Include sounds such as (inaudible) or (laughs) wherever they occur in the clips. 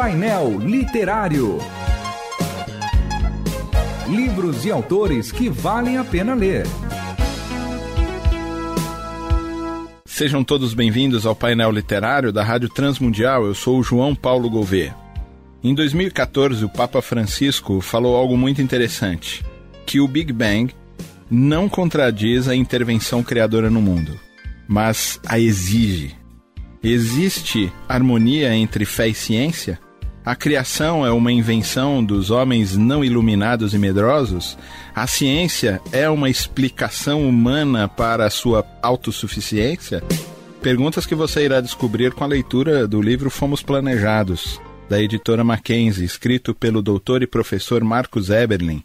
Painel Literário. Livros e autores que valem a pena ler. Sejam todos bem-vindos ao painel literário da Rádio Transmundial. Eu sou o João Paulo Gouveia. Em 2014, o Papa Francisco falou algo muito interessante: que o Big Bang não contradiz a intervenção criadora no mundo, mas a exige. Existe harmonia entre fé e ciência? A criação é uma invenção dos homens não iluminados e medrosos? A ciência é uma explicação humana para a sua autossuficiência? Perguntas que você irá descobrir com a leitura do livro Fomos Planejados, da editora Mackenzie, escrito pelo doutor e professor Marcos Eberlin,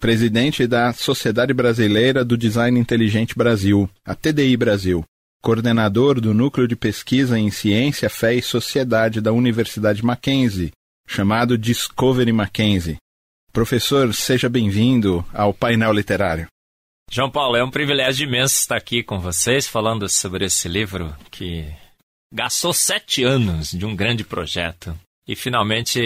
presidente da Sociedade Brasileira do Design Inteligente Brasil, a TDI Brasil, coordenador do Núcleo de Pesquisa em Ciência, Fé e Sociedade da Universidade Mackenzie, chamado Discovery Mackenzie. Professor, seja bem-vindo ao painel literário. João Paulo, é um privilégio imenso estar aqui com vocês falando sobre esse livro que gastou sete anos de um grande projeto e finalmente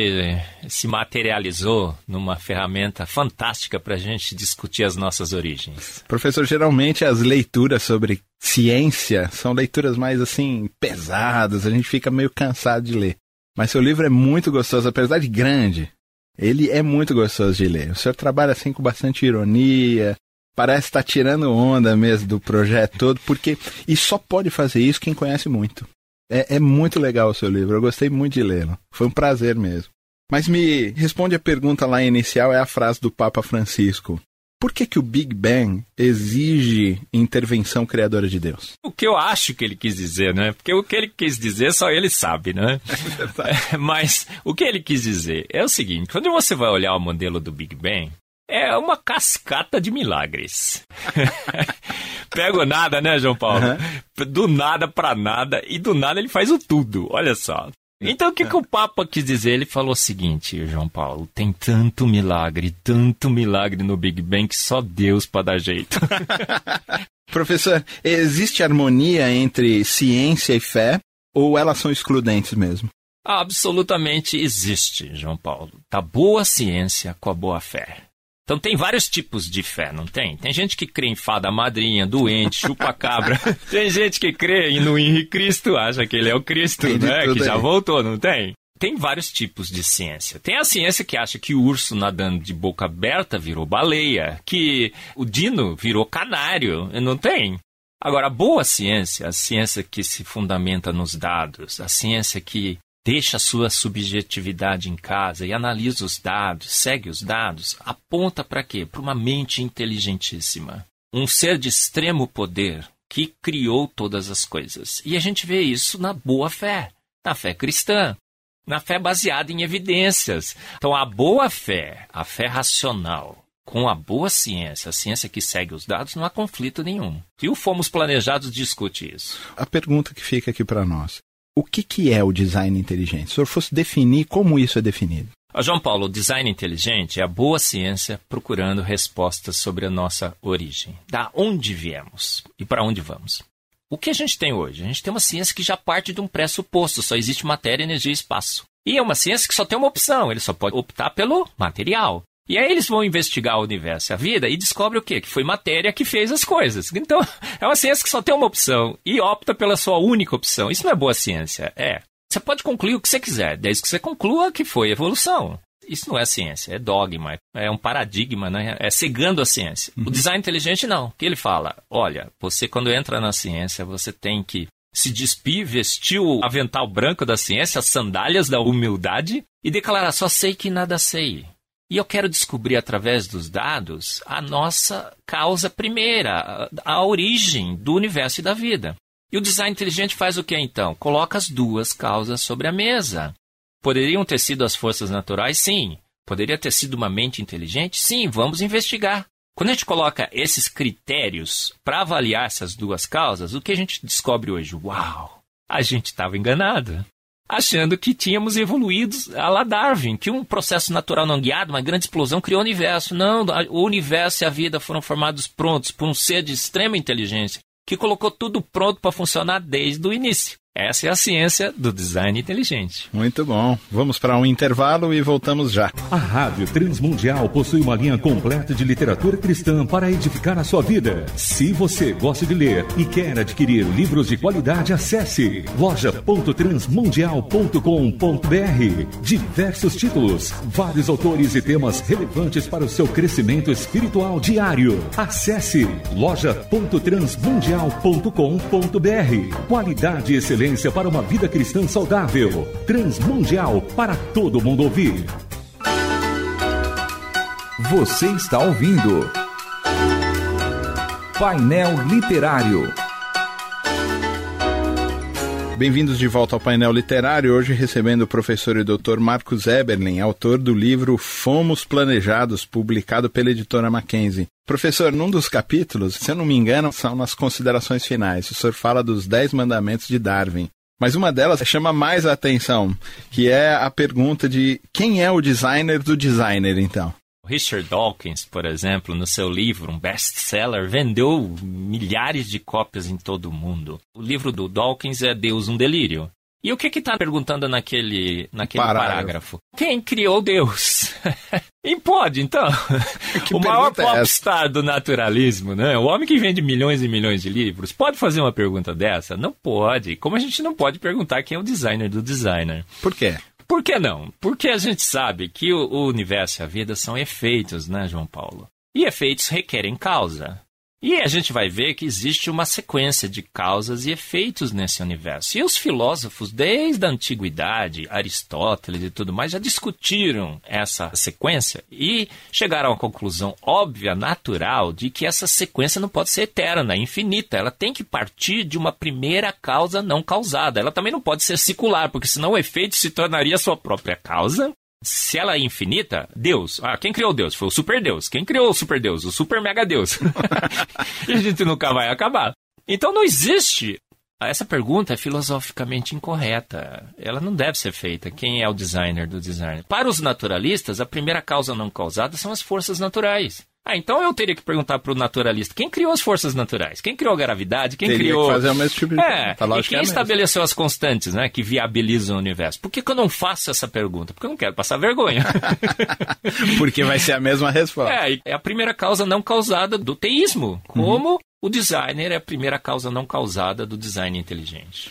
se materializou numa ferramenta fantástica para a gente discutir as nossas origens. Professor, geralmente as leituras sobre ciência são leituras mais assim pesadas, a gente fica meio cansado de ler. Mas seu livro é muito gostoso, apesar de grande. Ele é muito gostoso de ler. O senhor trabalha assim com bastante ironia, parece estar tá tirando onda mesmo do projeto todo, porque e só pode fazer isso quem conhece muito. É, é muito legal o seu livro, eu gostei muito de lê-lo. Foi um prazer mesmo. Mas me responde a pergunta lá inicial, é a frase do Papa Francisco. Por que, que o Big Bang exige intervenção criadora de Deus? O que eu acho que ele quis dizer, né? Porque o que ele quis dizer só ele sabe, né? (laughs) É Mas o que ele quis dizer é o seguinte: quando você vai olhar o modelo do Big Bang, é uma cascata de milagres. (laughs) Pego nada, né, João Paulo? Uhum. Do nada para nada e do nada ele faz o tudo. Olha só. Então, o que, que o Papa quis dizer? Ele falou o seguinte, João Paulo: tem tanto milagre, tanto milagre no Big Bang que só Deus para dar jeito. (laughs) Professor, existe harmonia entre ciência e fé ou elas são excludentes mesmo? Absolutamente existe, João Paulo. Da boa ciência com a boa fé. Então tem vários tipos de fé, não tem? Tem gente que crê em fada madrinha, doente, chupa-cabra. (laughs) tem gente que crê no Henrique Cristo, acha que ele é o Cristo, né? Que já voltou, não tem? Tem vários tipos de ciência. Tem a ciência que acha que o urso nadando de boca aberta virou baleia, que o dino virou canário, não tem? Agora, a boa ciência, a ciência que se fundamenta nos dados, a ciência que deixa a sua subjetividade em casa e analisa os dados, segue os dados, aponta para quê? Para uma mente inteligentíssima. Um ser de extremo poder que criou todas as coisas. E a gente vê isso na boa fé, na fé cristã, na fé baseada em evidências. Então, a boa fé, a fé racional, com a boa ciência, a ciência que segue os dados, não há conflito nenhum. E o Fomos Planejados discute isso. A pergunta que fica aqui para nós: o que, que é o design inteligente? Se senhor fosse definir, como isso é definido? João Paulo, o design inteligente é a boa ciência procurando respostas sobre a nossa origem. Da onde viemos e para onde vamos. O que a gente tem hoje? A gente tem uma ciência que já parte de um pressuposto, só existe matéria, energia e espaço. E é uma ciência que só tem uma opção, ele só pode optar pelo material. E aí eles vão investigar o universo e a vida e descobrem o quê? Que foi matéria que fez as coisas. Então, (laughs) é uma ciência que só tem uma opção e opta pela sua única opção. Isso não é boa ciência, é. Você pode concluir o que você quiser, desde que você conclua que foi evolução. Isso não é ciência, é dogma, é um paradigma, né? é cegando a ciência. Uhum. O design inteligente não, que ele fala, olha, você quando entra na ciência, você tem que se despir, vestir o avental branco da ciência, as sandálias da humildade e declarar, só sei que nada sei. E eu quero descobrir através dos dados a nossa causa primeira, a, origem do universo e da vida. E o design inteligente faz o que então? Coloca as duas causas sobre a mesa. Poderiam ter sido as forças naturais? Sim. Poderia ter sido uma mente inteligente? Sim, vamos investigar. Quando a gente coloca esses critérios para avaliar essas duas causas, o que a gente descobre hoje? Uau! A gente estava enganado. Achando que tínhamos evoluído a la Darwin, que um processo natural não guiado, uma grande explosão, criou o universo. Não, o universo e a vida foram formados prontos por um ser de extrema inteligência que colocou tudo pronto para funcionar desde o início. Essa é a ciência do design inteligente. Muito bom. Vamos para um intervalo e voltamos já. A Rádio Transmundial possui uma linha completa de literatura cristã para edificar a sua vida. Se você gosta de ler e quer adquirir livros de qualidade, acesse loja.transmundial.com.br. Diversos títulos, vários autores e temas relevantes para o seu crescimento espiritual diário. Acesse loja.transmundial.com.br. Qualidade e excelência referência para uma vida cristã saudável. Transmundial para todo mundo ouvir. Você está ouvindo Painel Literário. Bem-vindos de volta ao painel literário, hoje recebendo o professor e doutor Marcos Eberlin, autor do livro Fomos Planejados, publicado pela editora Mackenzie. Professor, num dos capítulos, se eu não me engano, são nas considerações finais, o senhor fala dos Dez Mandamentos de Darwin. Mas uma delas chama mais a atenção, que é a pergunta de quem é o designer do designer, então? Richard Dawkins, por exemplo, no seu livro, um best-seller, vendeu milhares de cópias em todo o mundo. O livro do Dawkins é Deus um Delírio. E o que está perguntando naquele, naquele parágrafo. parágrafo? Quem criou Deus? (laughs) e pode, então. (laughs) o maior popstar é do naturalismo, né? O homem que vende milhões e milhões de livros, pode fazer uma pergunta dessa? Não pode. Como a gente não pode perguntar quem é o designer do designer. Por quê? Por que não? Porque a gente sabe que o, o universo e a vida são efeitos, né, João Paulo? E efeitos requerem causa. E a gente vai ver que existe uma sequência de causas e efeitos nesse universo. E os filósofos, desde a antiguidade, Aristóteles e tudo mais, já discutiram essa sequência e chegaram à conclusão óbvia, natural, de que essa sequência não pode ser eterna, infinita. Ela tem que partir de uma primeira causa não causada. Ela também não pode ser circular, porque senão o efeito se tornaria sua própria causa se ela é infinita, Deus. Ah, quem criou Deus? Foi o super Deus. Quem criou o super Deus? O super mega Deus. (laughs) e a gente nunca vai acabar. Então não existe. Essa pergunta é filosoficamente incorreta. Ela não deve ser feita. Quem é o designer do designer? Para os naturalistas, a primeira causa não causada são as forças naturais. Ah, então eu teria que perguntar para o naturalista quem criou as forças naturais? Quem criou a gravidade? Quem teria criou. Que fazer o mesmo tipo de é, tá e quem é estabeleceu as constantes, né? Que viabilizam o universo? Por que, que eu não faço essa pergunta? Porque eu não quero passar vergonha. (laughs) Porque vai ser a mesma resposta. É, é a primeira causa não causada do teísmo. Como uhum. o designer é a primeira causa não causada do design inteligente.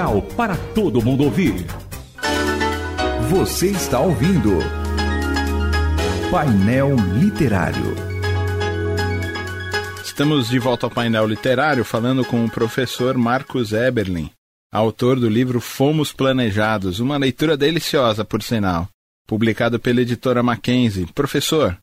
para todos todo mundo ouvir. Você está ouvindo Painel Literário. Estamos de volta ao painel literário falando com o professor Marcos Eberlin, autor do livro Fomos Planejados, uma leitura deliciosa, por sinal, publicado pela editora Mackenzie. Professor,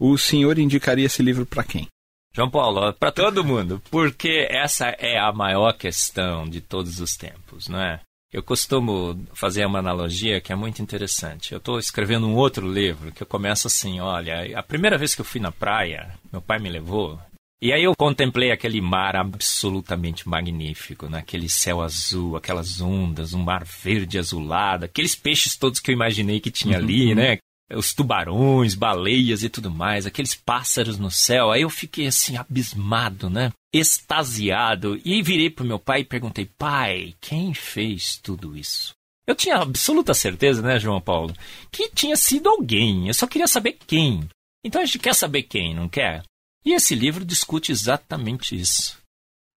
o senhor indicaria esse livro para quem? João Paulo, para todo mundo, porque essa é a maior questão de todos os tempos, não é? Eu costumo fazer uma analogia que é muito interessante. Eu estou escrevendo um outro livro que eu começo assim: olha, a primeira vez que eu fui na praia, meu pai me levou. E aí eu contemplei aquele mar absolutamente magnífico, naquele né? céu azul, aquelas ondas, um mar verde azulado, aqueles peixes todos que eu imaginei que tinha ali, uhum. né? Os tubarões, baleias e tudo mais, aqueles pássaros no céu. Aí eu fiquei assim abismado, né? extasiado e virei para o meu pai e perguntei: pai, quem fez tudo isso? Eu tinha absoluta certeza, né, João Paulo, que tinha sido alguém. Eu só queria saber quem. Então a gente quer saber quem, não quer? E esse livro discute exatamente isso.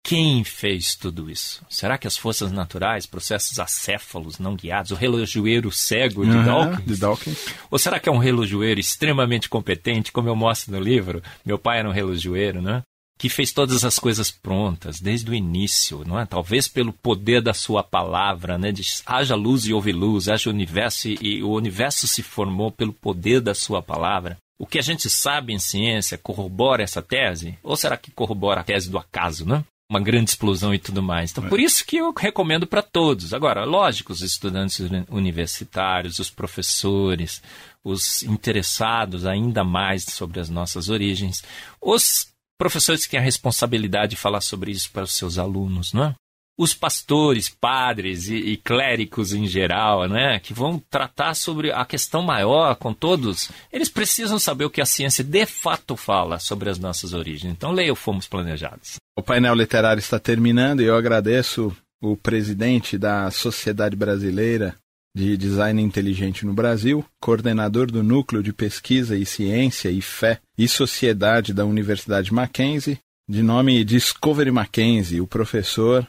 Quem fez tudo isso? Será que as forças naturais, processos acéfalos não guiados, o relojoeiro cego de, Uhum, Dawkins? de Dawkins. Ou será que é um relojoeiro extremamente competente, como eu mostro no livro? Meu pai era um relojoeiro, né? Que fez todas as coisas prontas desde o início, não é? Talvez pelo poder da sua palavra, né? De haja luz e houve luz, haja universo e, e o universo se formou pelo poder da sua palavra. O que a gente sabe em ciência corrobora essa tese? Ou será que corrobora a tese do acaso, né? Uma grande explosão e tudo mais. Então, por isso que eu recomendo para todos. Agora, lógico, os estudantes uni- universitários, os professores, os interessados ainda mais sobre as nossas origens, os professores que têm a responsabilidade de falar sobre isso para os seus alunos, não é? Os pastores, padres e, e clérigos em geral, né, que vão tratar sobre a questão maior com todos, eles precisam saber o que a ciência de fato fala sobre as nossas origens. Então, leia o Fomos Planejados. O painel literário está terminando e eu agradeço o presidente da Sociedade Brasileira de Design Inteligente no Brasil, coordenador do Núcleo de Pesquisa e Ciência e Fé e Sociedade da Universidade Mackenzie, de nome Discovery Mackenzie, o professor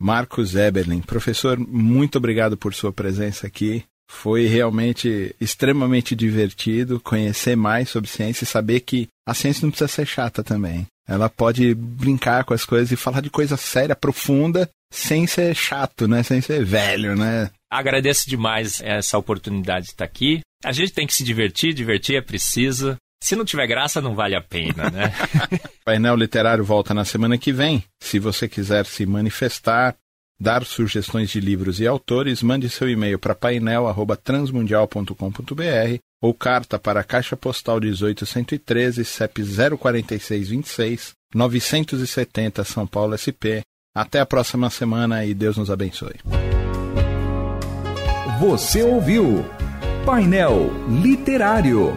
Marcos Eberlin. Professor, muito obrigado por sua presença aqui. Foi realmente extremamente divertido conhecer mais sobre ciência e saber que a ciência não precisa ser chata também. Ela pode brincar com as coisas e falar de coisa séria, profunda, sem ser chato, né? Sem ser velho, né? Agradeço demais essa oportunidade de estar aqui. A gente tem que se divertir, divertir é preciso. Se não tiver graça, não vale a pena, né? O (laughs) painel literário volta na semana que vem. Se você quiser se manifestar, dar sugestões de livros e autores, mande seu e-mail para painel@transmundial.com.br ou carta para a Caixa Postal 18113, CEP 04626, 970 São Paulo SP. Até a próxima semana e Deus nos abençoe. Você ouviu Painel Literário.